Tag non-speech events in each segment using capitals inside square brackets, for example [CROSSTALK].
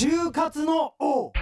就活の王。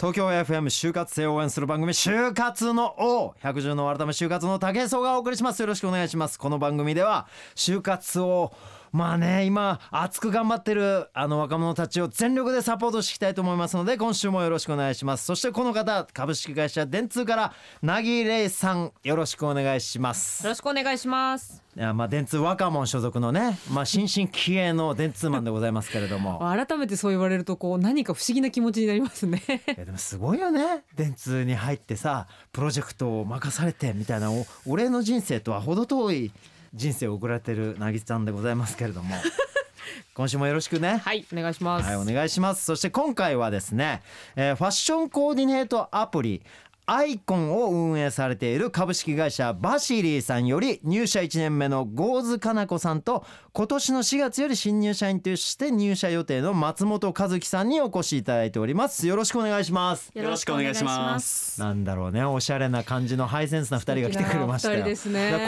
東京 FM 就活生を応援する番組就活の王。百獣の改め就活の武井壮がお送りします。よろしくお願いします。この番組では就活をまあね今熱く頑張ってるあの若者たちを全力でサポートしていきたいと思いますので今週もよろしくお願いします。そしてこの方株式会社電通からなぎれいさんよろしくお願いします。よろしくお願いします。いやまあ電通若者所属のねまあ新進気鋭の電通マンでございますけれども。[LAUGHS] 改めてそう言われるとこう何か不思議な気持ちになりますね。いやでもすごいよね。電通に入ってさプロジェクトを任されてみたいなお俺の人生とは程遠い人生を送られてるなぎさんでございますけれども。[LAUGHS] 今週もよろしくね。はいお願いします、はいお願いします。そして今回はですね、えーファッションコーディネートアプリアイコンを運営されている株式会社バシリーさんより入社1年目のゴーズかな子さんと今年の4月より新入社員として入社予定の松本和樹さんにお越しいただいております。よろしくお願いします。よろしくお願いします。なんだろうねおしゃれな感じのハイセンスな2人が来てくれましたよ。ね。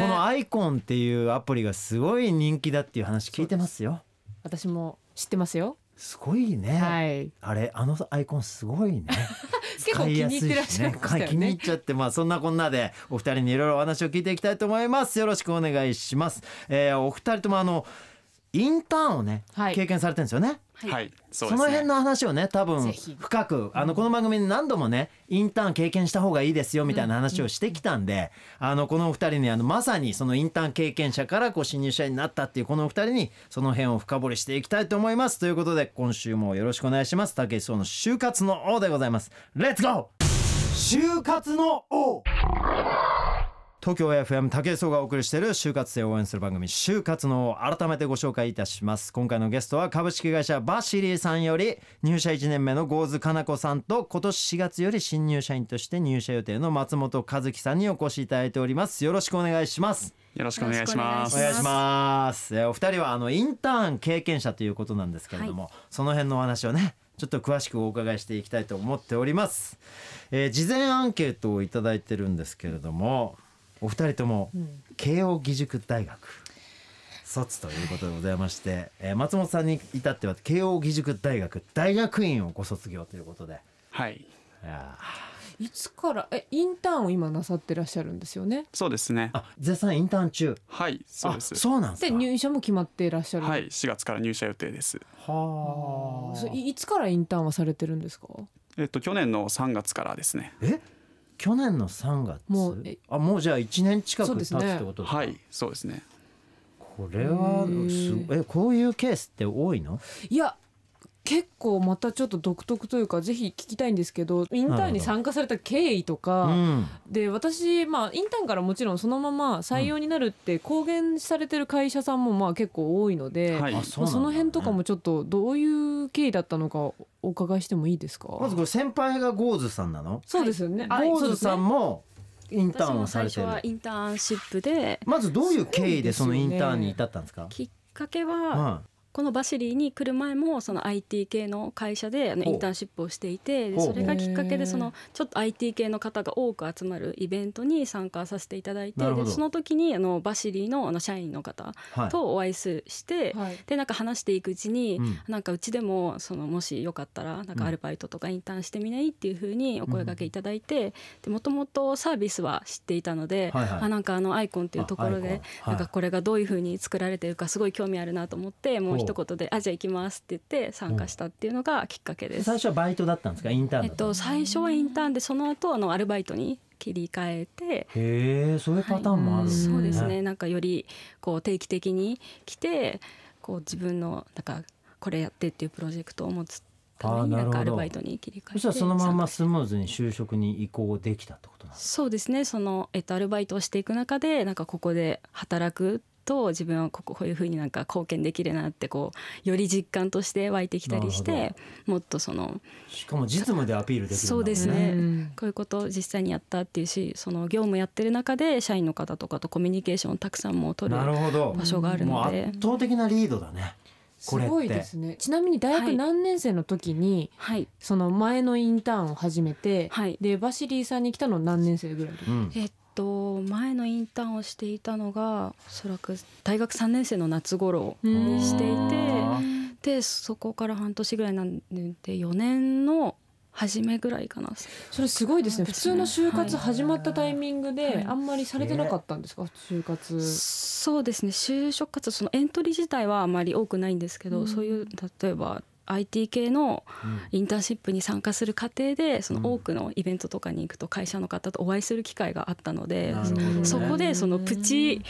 このアイコンっていうアプリがすごい人気だっていう話聞いてますよ。私も知ってますよすごいね、はい。あれあのアイコンすごいね。[LAUGHS] 結構気に入ってらっしゃいましね。気に入っちゃってまあそんなこんなでお二人にいろいろお話を聞いていきたいと思います。よろしくお願いします、えーお二人ともあのインターンをね、はい。経験されてるんですよねはい、そそうですね。の辺の話をね多分深くあのこの番組に何度もねインターン経験した方がいいですよみたいな話をしてきたんで、あのこのお二人にあのまさにそのインターン経験者からこう新入社員になったっていうこのお二人にその辺を深掘りしていきたいと思います。ということで今週もよろしくお願いします。武井壮の就活の王でございます。レッツゴー！就活の王東京 FM 武井壮がお送りしている就活生を応援する番組就活の王改めてご紹介いたします今回のゲストは株式会社バシリーさんより入社1年目のゴーズかな子さんと今年4月より新入社員として入社予定の松本和樹さんにお越しいただいておりますよろしくお願いしますよろしくお願いします。お願いします。えーお二人はあのインターン経験者ということなんですけれども、その辺のお話をね、ちょっと詳しくお伺いしていきたいと思っております。えー事前アンケートをいただいてるんですけれども、お二人とも慶應義塾大学卒ということでございまして、えー松本さんに至っては慶應義塾大学大学院をご卒業ということで、はい、いやいつからえインターンを今なさってらっしゃるんですよね？そうですねー。あ絶賛インターン中。はい、そうですあ。そうなんですでか。入社も決まっていらっしゃるはい、4月から入社予定です。はあ。そういいつからインターンはされてるんですか？えっと去年の3月からですね。え？去年の3月？もうえあもうじゃあ1年近く経つってことですか？はい、そうですね。これはすえこういうケースって多いの？いや結構またちょっと独特というかぜひ聞きたいんですけどインターンに参加された経緯とか、うん。で私まあインターンからもちろんそのまま採用になるって公言されてる会社さんもまあ結構多いので、はい。あまあその辺とかもちょっとどういう経緯だったのかお伺いしてもいいですか？まずこれ先輩がゴーズさんなの？そうですよね、あゴーズさんもインターンをも最初されてる。はインターンシップでまずどういう経緯でそのインターンに至ったんですか？きっかけははこのバシリーに来る前もその IT 系の会社であのインターンシップをしていてそれがきっかけでそのちょっと IT 系の方が多く集まるイベントに参加させていただいてでその時にあのバシリーのあの社員の方とお会いすしてはい。でなんか話していくうちに、うん。なんかうちでもそのもしよかったらなんかアルバイトとかインターンしてみない？っていう風にお声掛けいただいてでもともとサービスは知っていたので、はいはい。あなんかあのアイコンっていうところでなんかこれがどういう風に作られてるかすごい興味あるなと思ってもう一言で「あじゃあ行きます」って言って参加したっていうのがきっかけです。最初はバイトだったんですか？インターンえっと最初はインターンでその後あのアルバイトに切り替えてへえそういうパターンもあるんですそうですね。なんかよりこう定期的に来てこう自分のなんかこれやってっていうプロジェクトを持つためになんかアルバイトに切り替えてそしたらそのまんまスムーズに就職に移行できたってことなんですそうですね。その、えっと、アルバイトをしていく中でなんかここで働くと自分はこここういうふうになんか貢献できるなってこうより実感として湧いてきたりしなてもっとそのしかも実務でアピールできるそうですうね。んこういうことを実際にやったっていうしその業務やってる中で社員の方とかとコミュニケーションをたくさんもう取るなるほど。場所があるもうので圧倒的なリードだねすごい。ですね。ちなみに大学はい何年生の時に、はい。その前のインターンを始めて、はい。でバシリーさんに来たの何年生ぐらいうん。えっと前のインターンをしていたのがおそらく大学3年生の夏頃うん。にしていてでそこから半年ぐらいなんで4年の初めぐらいかな。それすごいですね。普通の就活はい。始まったタイミングではい。あんまりされてなかったんですか？就活。そうですね。就職活動そのエントリー自体はあまり多くないんですけど、うん。そういう例えば IT 系のインターンシップに参加する過程でその多くのイベントとかに行くと会社の方とお会いする機会があったので、ね。そこでそのプチ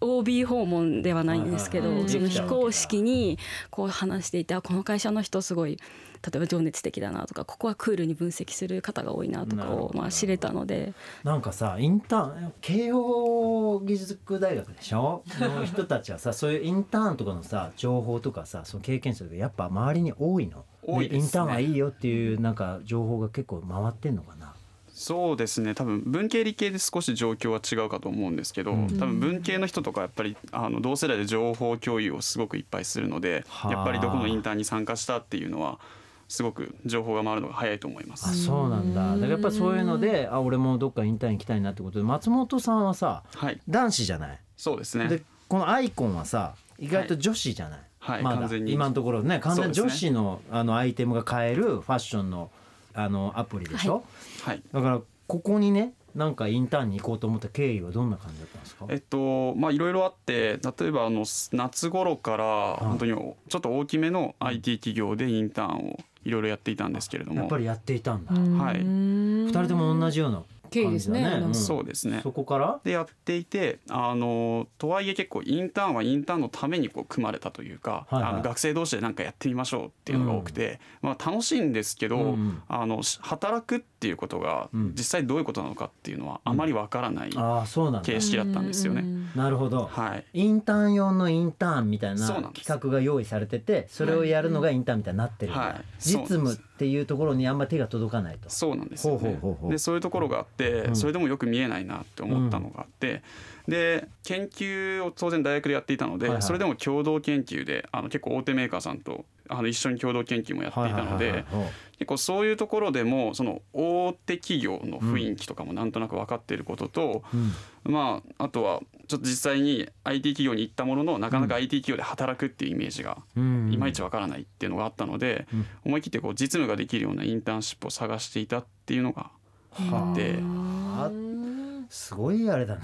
OB 訪問ではないんですけど、その非公式にこう話していてあこの会社の人すごい例えば情熱的だなとかここはクールに分析する方が多いなとかをまあ知れたので。なんかさインターン慶応義塾大学でしょ？の人たちはさ [LAUGHS] そういうインターンとかのさ情報とかさその経験者とかやっぱ周りに多いの？多いですね。インターンはいいよっていうなんか情報が結構回ってんのかな？そうですね。多分文系理系で少し状況は違うかと思うんですけど、うん。多分文系の人とかやっぱりあの同世代で情報共有をすごくいっぱいするのではあ。やっぱりどこのインターンに参加したっていうのはすごく情報が回るのが早いと思いまあす。そうなんだ。だからやっぱそういうのであ俺もどっかインターン行きたいなってこと。で松本さんはさはい。男子じゃない？そうですね。でこのアイコンはさ意外と女子じゃない、はい。まだ完全に。今のところね。完全に女子のあのアイテムが買えるファッションのあのアプリでしょ、はい。だからここにねなんかインターンに行こうと思った経緯はどんな感じだったんですか？えっとまあいろいろあって例えばあの夏頃から本当にちょっと大きめの IT 企業でインターンをいろいろやっていたんですけれども。やっぱりやっていたんだ、はい。二人とも同じような経緯ですね。感じだなんか。そうですね。そこから？でやっていてあのとはいえ結構インターンはインターンのためにこう組まれたというか、はいはい。あの学生同士で何かやってみましょうっていうのが多くて、まあ、楽しいんですけど、うんうん。あのし働くっていうことがうん。実際どういうことなのかっていうのはあまりわからないああそうなんだ。形式だったんですよね。なるほど、はい。インターン用のインターンみたいなそうなんです。企画が用意されててそれをやるのがインターンみたいになってるはい。実務っていうところにあんま手が届かないと。そうなんですよね。でそういうところがあって、うん。それでもよく見えないなって思ったのがあって、で研究を当然大学でやっていたので、はいはい。それでも共同研究であの結構大手メーカーさんとあの一緒に共同研究もやっていたので結構そういうところでもその大手企業の雰囲気とかもなんとなく分かっていることと、うん。まああとはちょっと実際に IT 企業に行ったもののなかなか IT 企業で働くっていうイメージがうん。いまいちわからないっていうのがあったので、うん。思い切ってこう実務ができるようなインターンシップを探していたっていうのがはあであ。すごいあれだね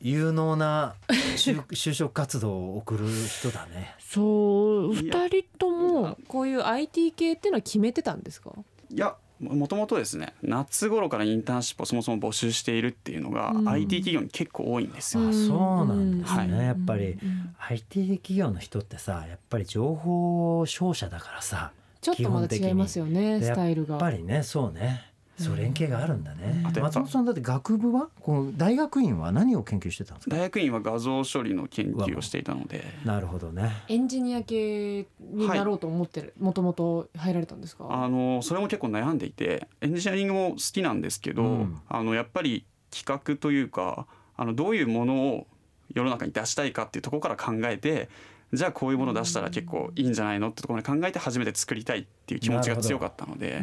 有能な就 [LAUGHS] 就職活動を送る人だね。そういや。二人とも。こういう IT 系っていうのは決めてたんですか？いやもともとですね夏頃からインターンシップをそもそも募集しているっていうのが、うん。IT 企業に結構多いんですよ。あそうなんですね。はい。やっぱりうん IT 企業の人ってさやっぱり情報商社だからさちょっとまだ違いますよねでスタイルが。やっぱりねそうねそう連携があるんだね。松本さんだって学部はこの大学院は何を研究してたんですか？大学院は画像処理の研究をしていたので。なるほどね。エンジニア系になろうと思ってるもともと入られたんですか？あのそれも結構悩んでいてエンジニアリングも好きなんですけど、うん。あのやっぱり企画というかあのどういうものを世の中に出したいかっていうところから考えてじゃあこういうものを出したら結構いいんじゃないのってところまで考えて初めて作りたいっていう気持ちが強かったので、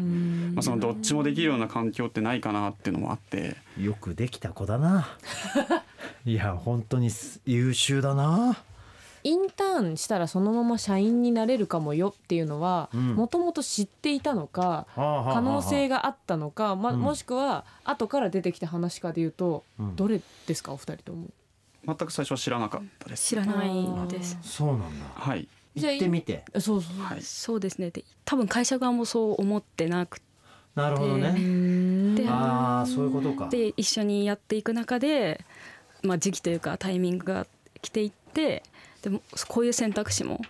まあ、そのどっちもできるような環境ってないかなっていうのもあって。よくできた子だな。いや本当にす優秀だな。インターンしたらそのまま社員になれるかもよっていうのはうん。もともと知っていたのか可能性が、があったのか、ま、うん。もしくは後から出てきた話かでいうとうん。どれですかお二人とも？全く最初は知らなかったです。知らないです。そうなんだ。はい、じゃあ行ってみて。そうそうはい、そうですね。で多分会社側もそう思ってなくなるほどね。でああそういうことか。て一緒にやっていく中で、まあ、時期というかタイミングが来ていってでもこういう選択肢も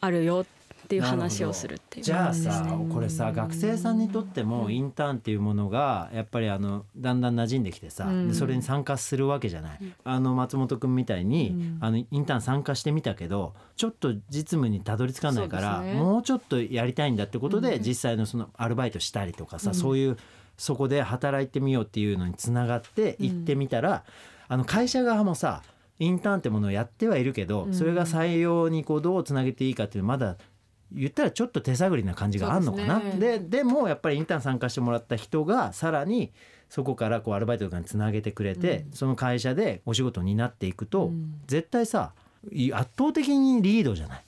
あるよっていう話をするっていうじゃあさね。これさ学生さんにとってもインターンっていうものがやっぱりあのだんだん馴染んできてさ、うん。でそれに参加するわけじゃない、あの松本君みたいに、うん。あのインターン参加してみたけどちょっと実務にたどり着かないから、ね。もうちょっとやりたいんだってことで、うん。実際のそのアルバイトしたりとかさ、うん。そういうそこで働いてみようっていうのにつながって行ってみたら、あの会社側もさインターンってものをやってはいるけど、うん。それが採用にこうどうつなげていいかっていうのまだ言ったらちょっと手探りな感じがあるのかな。でね。でもやっぱりインターン参加してもらった人がさらにそこからこうアルバイトとかにつなげてくれて、うん。その会社でお仕事になっていくと、うん。絶対さい圧倒的にリードじゃない。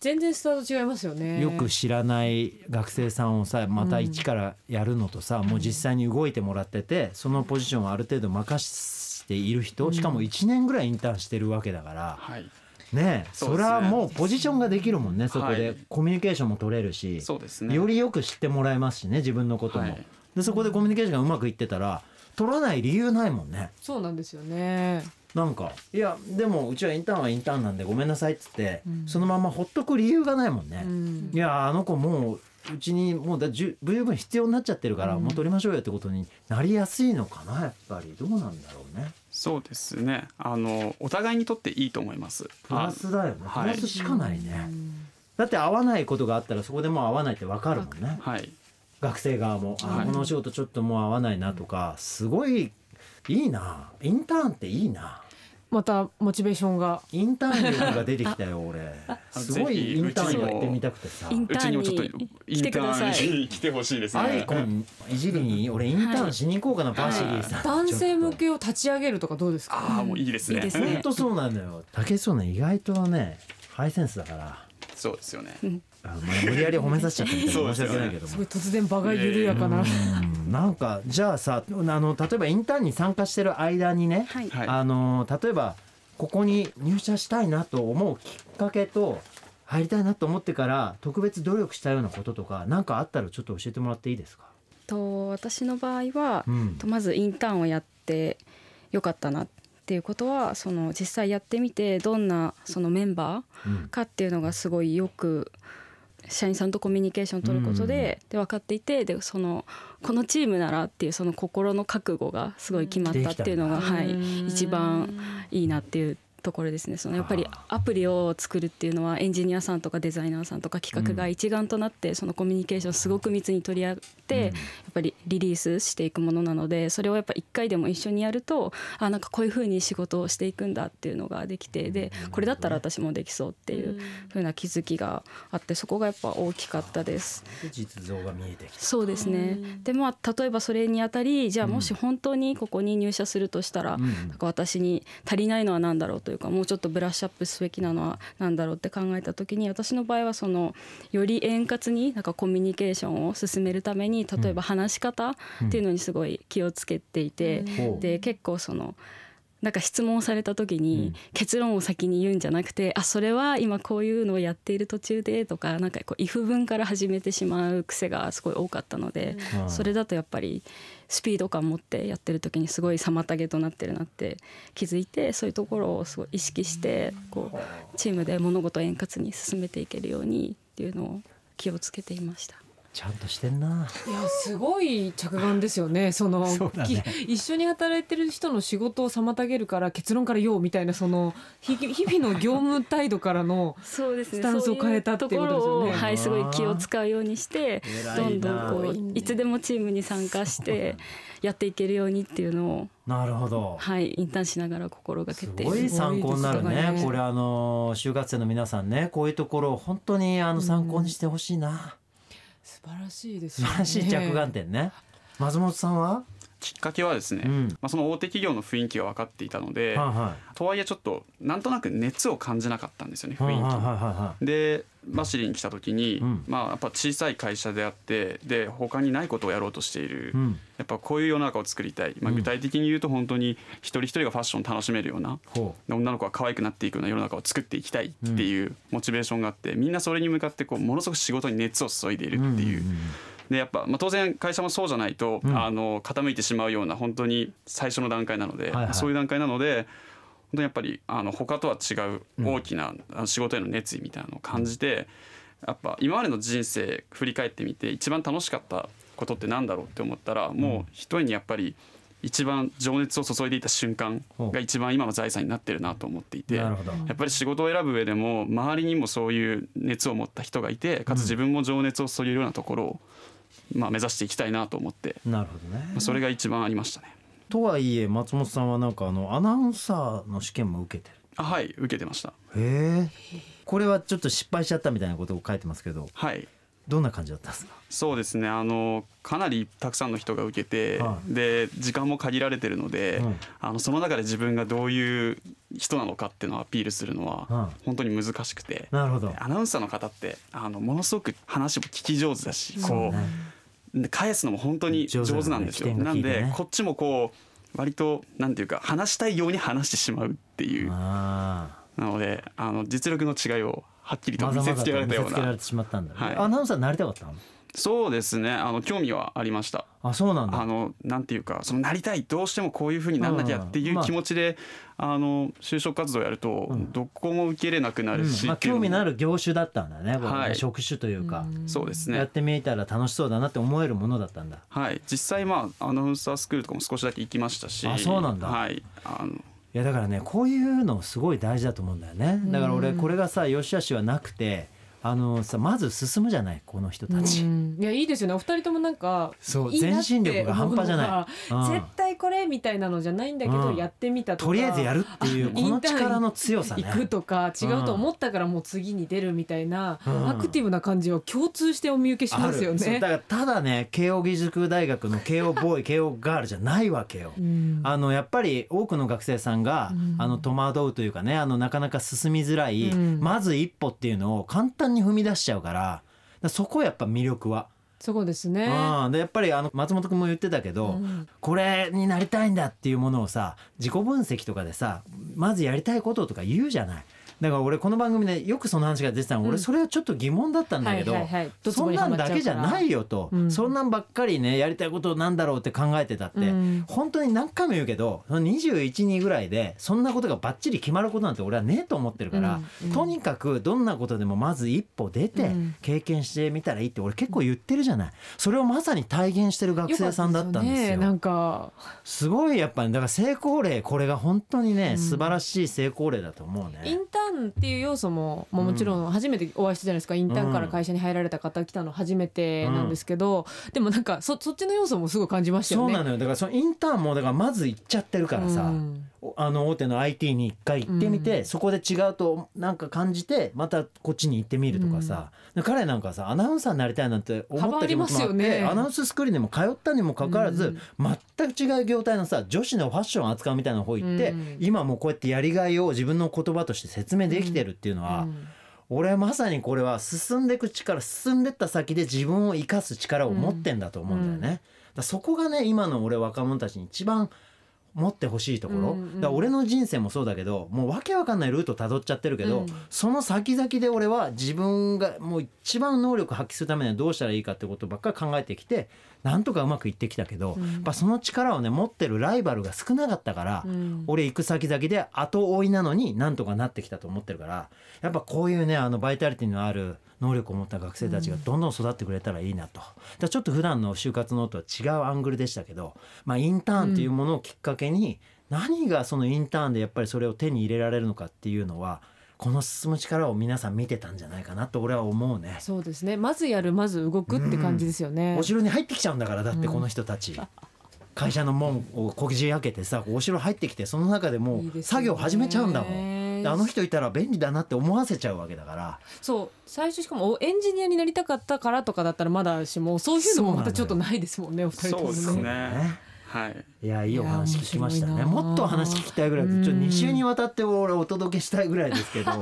全然スタート違いますよね。よく知らない学生さんをさまた一からやるのとさ、もう実際に動いてもらっててそのポジションをある程度任している人しかも1年ぐらいインターンしてるわけだから、はいねえそうですね。それはもうポジションができるもんねそこで。はい。コミュニケーションも取れるし、そうですね。よりよく知ってもらえますしね自分のことも、はい。でそこでコミュニケーションがうまくいってたら取らない理由ないもんね。そうなんですよね。なんかいやでもうちはインターンはインターンなんでごめんなさいっつって、うん。そのままほっとく理由がないもんね、うん。いやあの子もううちにもうだ十十分必要になっちゃってるから、うん。もう取りましょうよってことになりやすいのかなやっぱり。どうなんだろうねそうですね。あのお互いにとっていいと思います。プラスだよね。プはい。ラスしかないね、だって合わないことがあったらそこでもう合わないって分かるもんね。あはい。学生側も、あはい。このお仕事ちょっともう合わないなとかすごいいいな。インターンっていいなまたモチベーションが。インターン力が出てきたよ俺。すごいインターンやってみたくてさ。インうちにもちょっとインターンに。来てください。ーンに来てほしいですね。アイコンいじりに俺インターンしに行こうかな、バシリーさん。男性向けを立ち上げるとかどうですか？ああもういいですね。いいですねそうなんだよ竹内そうね意外とねハイセンスだからそうですよね。あまあ無理やり褒めさせちゃったみたいな。申し訳ないけども。すごい突然場が緩やかな、うん。なんかじゃあさあの例えばインターンに参加してる間にね、はい、はい。あの例えばここに入社したいなと思うきっかけと入りたいなと思ってから特別努力したようなこととか何かあったらちょっと教えてもらっていいですか、と私の場合は、うん。とまずインターンをやってよかったなっていうことはその実際やってみてどんなそのメンバうん。ーかっていうのがすごいよく社員さんとコミュニケーションを取ることで,、で分かっていてでそのこのチームならっていうその心の覚悟がすごい決まったっていうのが、はい、うん一番いいなっていうところですね。そのやっぱりはアプリを作るっていうのはエンジニアさんとかデザイナーさんとか企画が一丸となってそのコミュニケーションをすごく密に取り合って、やっぱりリリースしていくものなのでそれをやっぱ一回でも一緒にやるとあなんかこういうふうに仕事をしていくんだっていうのができてでこれだったら私もできそうっていうふうな気づきがあってそこがやっぱ大きかったです。で実像が見えてきた。そうですね。でまあ例えばそれにあたりじゃあもし本当にここに入社するとしたら、うん。なんか私に足りないのは何だろうというかもうちょっとブラッシュアップすべきなのは何だろうって考えた時に私の場合はそのより円滑になんかコミュニケーションを進めるために例えば話し方っていうのにすごい気をつけていて、で結構その。なんか質問された時に結論を先に言うんじゃなくて「あそれは今こういうのをやっている途中で」とかなんかこう if 文から始めてしまう癖がすごい多かったので、うん。それだとやっぱりスピード感持ってやってる時にすごい妨げとなってるなって気づいてそういうところをすごい意識してこうチームで物事を円滑に進めていけるようにっていうのを気をつけていました。ちゃんとしてんな。いやすごい着眼ですよね。そのそね。き一緒に働いてる人の仕事を妨げるから結論から言おうみたいなその日々日々の業務態度からのそうですね。スタンスを変えたっていうことですよね。そういうところをはい、すごい気を使うようにして、どんどんこういつでもチームに参加してやっていけるようにっていうのをなるほど。はいインターンしながら心がけすてごい参考になるね。ね。これあの就活生の皆さんねこういうところを本当にあの参考にしてほしいな、素晴らしいですよね。素晴らしい着眼点ね。松本さんは、きっかけはですね、うん。まあ、その大手企業の雰囲気が分かっていたので、はいはとはいえちょっとなんとなく熱を感じなかったんですよねいはいはい雰囲気。はでバシリに来た時に、うん。まあやっぱ小さい会社であってで他にないことをやろうとしている、うん。やっぱこういう世の中を作りたい、まあ、うん。具体的に言うと本当に一人一人がファッションを楽しめるようなほで女の子が可愛くなっていくような世の中を作っていきたいっていうモチベーションがあってみんなそれに向かってこうものすごく仕事に熱を注いでいうるっていう。んんん。でやっぱ、まあ、当然会社もそうじゃないと、うん。あの傾いてしまうような本当に最初の段階なので、はいはい。そういう段階なので本当にやっぱりあの他とは違う大きな仕事への熱意みたいなのを感じて、やっぱ今までの人生振り返ってみて一番楽しかったことってなんだろうって思ったら、もう一重にやっぱり一番情熱を注いでいた瞬間が一番今の財産になってるなと思っていて。やっぱり仕事を選ぶ上でも周りにもそういう熱を持った人がいてかつ自分も情熱を注げるようなところを、まあ、目指していきたいなと思って、なるほどね。まあ、それが一番ありましたね。とはいえ松本さんはなんかあのアナウンサーの試験も受けてあはい受けてました。るへえ。これはちょっと失敗しちゃったみたいなことを書いてますけど。はい。どんな感じだったんですか？そうですね。あのかなりたくさんの人が受けて、はで時間も限られてるので、うん。あのその中で自分がどういう人なのかっていうのをアピールするのはうん。本当に難しくて、なるほど。アナウンサーの方ってあのものすごく話も聞き上手だしこうで返すのも本当に上手なんですよ。なんでこっちもこう割となんていうか話したいように話してしまうっていう。あなのであの実力の違いをはっきりと見せつけられ見たような。アナウンサーになりたかったの？そうですね。あの興味はありました。あそうなんだ。あのなんていうかそのなりたいどうしてもこういうふうになんなきゃっていう気持ちで、あ、の就職活動やるとうん。どこも受け入れなくなるし、うん。まあ、興味のある業種だったんだね、はい。職種というか、そうですね。やってみたら楽しそうだなって思えるものだったんだ。はい。実際まあアナウンサースクールとかも少しだけ行きましたし。あそうなんだ。はい。あの。いやだからねこういうのすごい大事だと思うんだよね。だから俺これがさ良し悪しはなくてあのさまず進むじゃないこの人たち、うん。いやいいですよね。お二人ともなんかそう全身力が半端じゃない。思うん。絶対これみたいなのじゃないんだけど、うん。やってみたとかとりあえずやるっていうこの力の強さね。行くとか違うと思ったからもう次に出るみたいな、うん。アクティブな感じを共通してお見受けしますよね。だからただね慶應義塾大学の慶応ボーイ [LAUGHS] 慶応ガールじゃないわけよ。うん。あのやっぱり多くの学生さんが、うん。あの戸惑うというかねあのなかなか進みづらい、うん。まず一歩っていうのを簡単に踏み出しちゃうからそこやっぱ魅力は。そこですね。うん、でやっぱりあの松本君も言ってたけど、うんこれになりたいんだっていうものをさ自己分析とかでさまずやりたいこととか言うじゃない。だから俺この番組でよくその話が出てたの、うん。俺それはちょっと疑問だったんだけど、はいはいはい。ドツそんなんだけじゃないよと、うん。そんなんばっかりねやりたいことなんだろうって考えてたって、うん。本当に何回も言うけどその21人ぐらいでそんなことがバッチリ決まることなんて俺はねえと思ってるから、とにかくどんなことでもまず一歩出てうん。経験してみたらいいって俺結構言ってるじゃない。それをまさに体現してる学生さんだったんですよ。なんか。すごいやっぱりだから成功例これが本当にね、うん。素晴らしい成功例だと思うね。インターンっていう要素も、まあ、もちろん初めてお会いしたじゃないですか、インターンから会社に入られた方来たの初めてなんですけど、でもなんかそそっちの要素もすごい感じましたよね。そうなのよ。だからそのインターンもだからまず行っちゃってるからさ、うん。おあの大手の IT に一回行ってみて、うん。そこで違うとなんか感じてまたこっちに行ってみるとかさ、で彼なんかさアナウンサーになりたいなんて思った気持ちもあって、ね。アナウンススクールにも通ったにもかかわらず、全く違う業態のさ女子のファッションを扱うみたいな方行って、うん今もうこうやってやりがいを自分の言葉として説明できてるっていうのは、うん俺はまさにこれは進んでいく力進んでった先で自分を生かす力を持ってんだと思うんだよね。そこがね今の俺若者たちに一番持ってほしいところ、うんうんだから俺の人生もそうだけどもうわけわかんないルートたどっちゃってるけど、うん。その先々で俺は自分がもう一番能力発揮するためにはどうしたらいいかってことばっかり考えてきてなんとかうまくいってきたけど、うん。やっぱその力をね持ってるライバルが少なかったから、うん。俺行く先々で後追いなのになんとかなってきたと思ってるからやっぱこういうねあのバイタリティのある能力を持った学生たちがどんどん育ってくれたらいいなと。だからちょっと普段の就活ノートは違うアングルでしたけど、まあ、インターンっていうものをきっかけに何がそのインターンでやっぱりそれを手に入れられるのかっていうのはこの進む力を皆さん見てたんじゃないかなと俺は思うね。そうですねまずやるまず動くって感じですよね。お城に入ってきちゃうんだからだってこの人たち。会社の門をこじ開けてさお城入ってきてその中でもう作業始めちゃうんだもんであの人いたら便利だなって思わせちゃうわけだから。そう。最初しかもおエンジニアになりたかったからとかだったらまだしもそういうのもまたちょっとないですもんねお二人ともそうですね。ねはい。いやいいお話聞きましたね。もっとお話聞きたいぐらいでちょっと2週にわたって俺お届けしたいぐらいですけど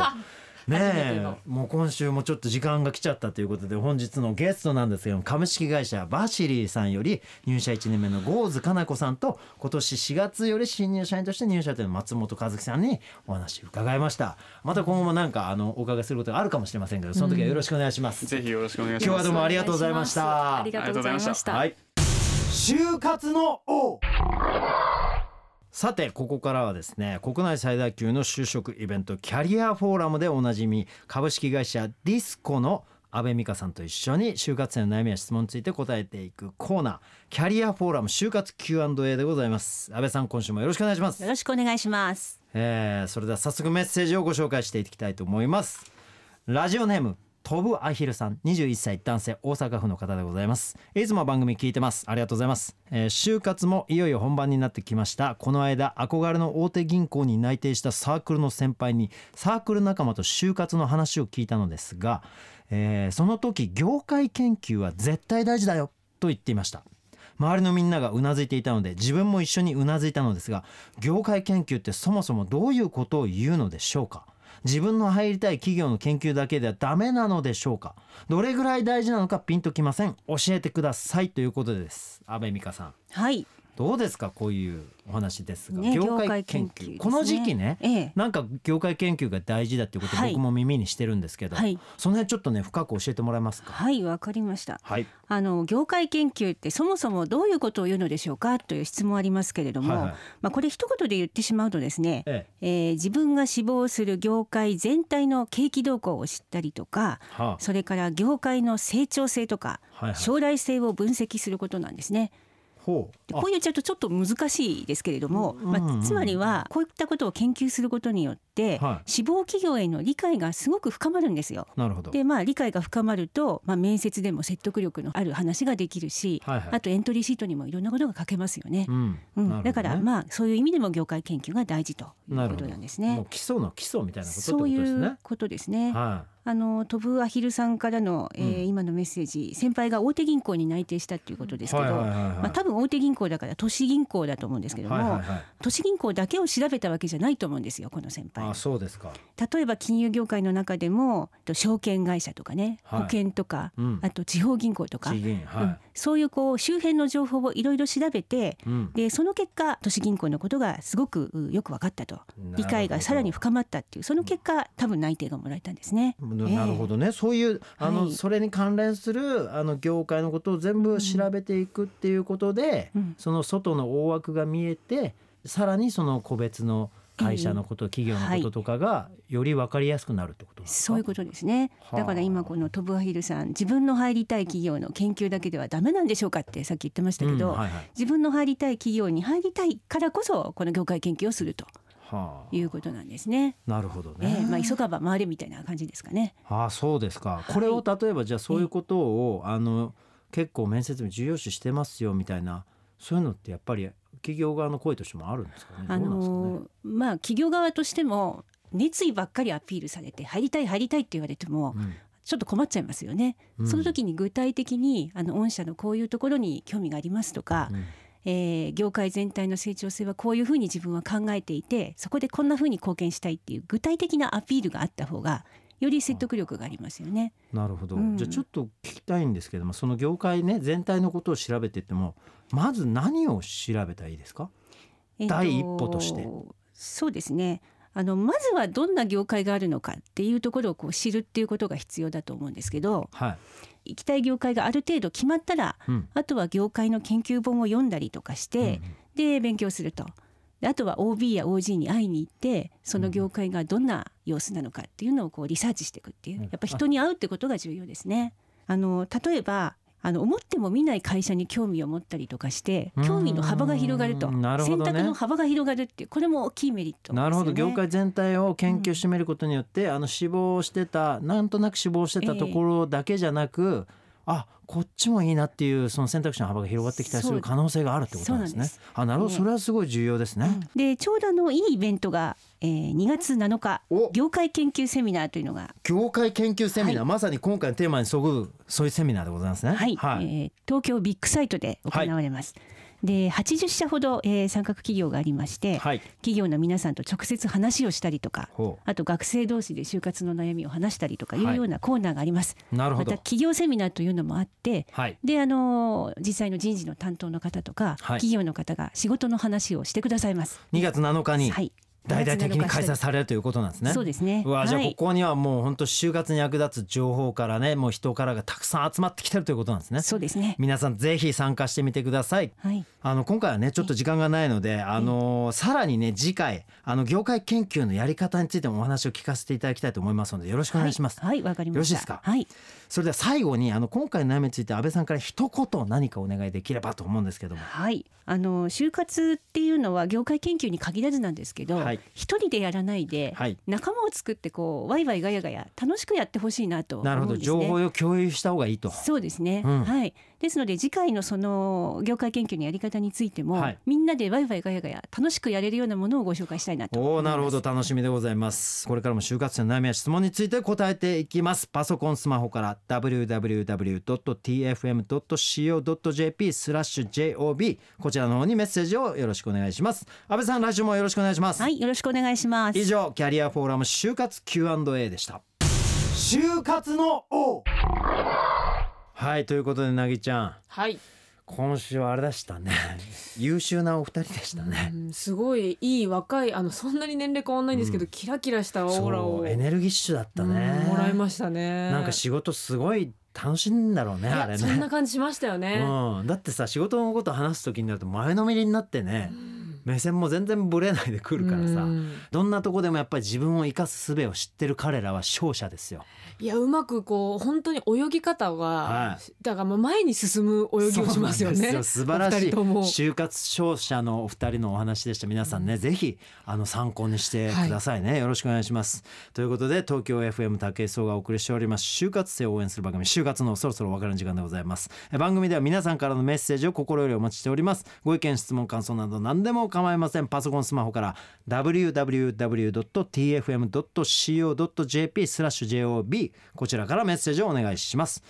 ねもう今週もちょっと時間が来ちゃったということで本日のゲストなんですけども株式会社バシリーさんより入社1年目の郷津かな子さんと今年4月より新入社員として入社という松本和樹さんにお話伺いました。また今後もなんかあのお伺いすることがあるかもしれませんけどその時はよろしくお願いします、ぜひよろしくお願いします。今日はどうもありがとうございました。ありがとうございました。はい。就活の王。さてここからはですね国内最大級の就職イベントキャリアフォーラムでおなじみ株式会社ディスコの安倍美香さんと一緒に就活生の悩みや質問について答えていくコーナーキャリアフォーラム就活 Q&A でございます。安倍さん今週もよろしくお願いします。よろしくお願いします。えーそれでは早速メッセージをご紹介していきたいと思います。ラジオネーム飛ぶアヒルさん21歳男性大阪府の方でございます。いつも番組聞いてます。ありがとうございます、えー就活もいよいよ本番になってきました。この間憧れの大手銀行に内定したサークルの先輩にサークル仲間と就活の話を聞いたのですが、えーその時業界研究は絶対大事だよと言っていました。周りのみんながうなずいていたので自分も一緒にうなずいたのですが業界研究ってそもそもどういうことを言うのでしょうか？自分の入りたい企業の研究だけではダメなのでしょうか？どれぐらい大事なのかピンときません。教えてください。ということです。安倍美香さん。はい。どうですかこういうお話ですが、ね業界研究。ね。この時期ね、ええ。なんか業界研究が大事だっていうことをはい僕も耳にしてるんですけど、はい。その辺ちょっとね深く教えてもらえますか？はいわかりました。はい。あの業界研究ってそもそもどういうことを言うのでしょうかという質問ありますけれども、はいはい。まあこれ一言で言ってしまうとですね、ええ。ー自分が志望する業界全体の景気動向を知ったりとかはあ。それから業界の成長性とかはいはい。将来性を分析することなんですね。こう言っちゃうとちょっと難しいですけれども、まあ、つまりはこういったことを研究することによって、はい。志望企業への理解がすごく深まるんですよ。なるほど。でまあ理解が深まると、まあ、面接でも説得力のある話ができるし、はいはい。あとエントリーシートにもいろんなことが書けますよね。うん。うん。ね。だからまあそういう意味でも業界研究が大事ということなんですね。基礎の基礎みたいなことそういうことですね。はあのトブアヒルさんからの、えーうん。今のメッセージ先輩が大手銀行に内定したっていうことですけど、まあ、多分大手銀行だから都市銀行だと思うんですけいども、都市銀行だけを調べたわけじゃないと思うんですよこの先輩あ。そうですか。例えば金融業界の中でもと証券会社とかね、はい。保険とか、うん。あと地方銀行とか、地銀うん。はそういうこう周辺の情報をいろいろ調べていうん。でその結果都市銀行のことがすごくうよく分かったと。理解がさらに深まったっていうその結果多分内定がもらえたんですね。なるほどね、そういうあの、はい。それに関連するあの業界のことを全部調べていくっていうことで、うん。その外の大枠が見えてさらにその個別の会社のこと、企業のこととかがより分かりやすくなるってことですかそういうことですね。はあだから今このトブアヒルさん自分の入りたい企業の研究だけではダメなんでしょうかってさっき言ってましたけど、うんはいはい自分の入りたい企業に入りたいからこそこの業界研究をするとはあ、いうことなんですね。なるほどえね。えまあ急がば回れみたいな感じですかね。ああそうですか。いこれを例えばじゃあそういうことを、あの結構面接に重要視してますよみたいなそういうのってやっぱり企業側の声としてもあるんですかね？あどうなんですかね？のまあ企業側としても熱意ばっかりアピールされて入りたい入りたいって言われてもうんちょっと困っちゃいますよね。うんその時に具体的にあの御社のこういうところに興味がありますとか、うんえー業界全体の成長性はこういうふうに自分は考えていてそこでこんなふうに貢献したいっていう具体的なアピールがあった方がより説得力がありますよね。なるほど、うん。じゃあちょっと聞きたいんですけどもその業界ね全体のことを調べていってもまず何を調べたらいいですか？えー第一歩として。そうですね。あのまずはどんな業界があるのかっていうところをこう知るっていうことが必要だと思うんですけどはい、行きたい業界がある程度決まったらうん。あとは業界の研究本を読んだりとかして、で勉強すると。であとは OB や OG に会いに行ってその業界がどんな様子なのかっていうのをこうリサーチしていくっていううん。やっぱ人に会うってことが重要ですね。あの例えばあの思っても見ない会社に興味を持ったりとかしてうん。興味の幅が広がると。なるね。選択の幅が広がるっていうこれも大きいメリットね。なるほど。業界全体を研究してみることによって、あの死亡してたなんとなく死亡してたところだけじゃなく、あこっちもいいなっていうその選択肢の幅が広がってきたりする可能性があるってことなんですね。す。あなるほど、ねそれはすごい重要ですね。でちょうどあのいいイベントが、えー、2月7日お。業界研究セミナーというのが。業界研究セミナー、はい。まさに今回のテーマにそぐそういうセミナーでございますね。はい、えー東京ビッグサイトで行われます。で80社ほど、えー参画企業がありまして、はい企業の皆さんと直接話をしたりとかほあと学生同士で就活の悩みを話したりとかいはいうようなコーナーがあります。うなるほどまた。企業セミナーというのもあってはい。であの実際の人事の担当の方とか、はい企業の方が仕事の話をしてくださいます。2月7日にはい大々的に開催されるということなんですね。そうですねうわじゃあはいここにはもう本当就活に役立つ情報からねもう人からがたくさん集まってきてるということなんですね。そうですね。皆さんぜひ参加してみてください。はい。あの今回はねちょっと時間がないので、あのさらにね次回あの業界研究のやり方についてもお話を聞かせていただきたいと思いますのでよろしくお願いします。はい、わ、かりました。よろしいですか？はい。それでは最後にあの今回の悩みについて安倍さんから一言何かお願いできればと思うんですけども。はい、あの就活っていうのは業界研究に限らずなんですけど、はい。一人でやらないで、はい。仲間を作ってこうワイワイガヤガヤ楽しくやってほしいなと思なるほど。情報を共有した方がいいと。そうですね、うん。はい。ですので次回のその業界研究のやり方方についても、はい。みんなでワイワイガヤガヤ楽しくやれるようなものをご紹介したいなとおお思います。なるほど。楽しみでございます。これからも就活生の悩みや質問について答えていきます。パソコンスマホから www.tfm.co.jp スラッシュ JOB こちらの方にメッセージをよろしくお願いします。安倍さん来週もよろしくお願いします、はいよろしくお願いします。以上キャリアフォーラム就活 Q&A でした。就活の王。はいということでなぎちゃん。はい、今週はあれでしたね。[LAUGHS] 優秀なお二人でしたね。うん、すごいいい若いあのそんなに年齢変わんないんですけど、キラキラしたオーラをエネルギッシュだったね。うんもらいましたね。なんか仕事すごい楽しいんだろうねあれね。そんな感じしましたよね、うん、だってさ仕事のこと話す時になると前のめりになってね、目線も全然ぶれないで来るからさ、うん。どんなとこでもやっぱり自分を生かす術を知ってる彼らは勝者ですよ。いやうまくこう本当に泳ぎ方が、はい。だからまあ前に進む泳ぎをしますよね。素晴らしい。就活勝者のお二人のお話でした。皆さんね、ぜひあの参考にしてくださいね、よろしくお願いします。ということで東京 FM 武井壮がお送りしております。就活生を応援する番組就活のそろそろお別れの時間でございます。え番組では皆さんからのメッセージを心よりお待ちしております。ご意見質問感想など何でも構いません。パソコンスマホから。www.tfm.co.jp スラッシュ JOB こちらからメッセージをお願いします、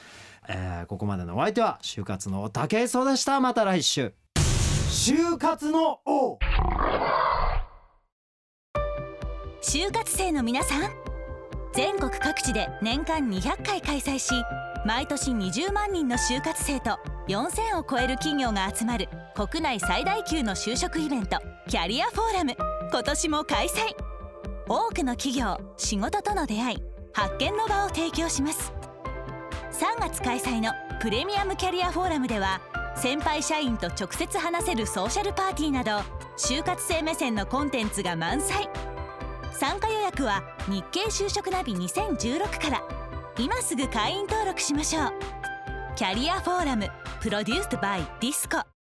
えーここまでのお相手は就活の武井壮でした。また来週。就活の王。就活生の皆さん。全国各地で年間200回開催し毎年20万人の就活生と4000を超える企業が集まる国内最大級の就職イベントキャリアフォーラム。今年も開催。多くの企業仕事との出会い発見の場を提供します。3月開催のプレミアムキャリアフォーラムでは先輩社員と直接話せるソーシャルパーティーなど就活生目線のコンテンツが満載。参加予約は日経就職ナビ2016から。今すぐ会員登録しましょう。キャリアフォーラムプロデュースバイディスコ。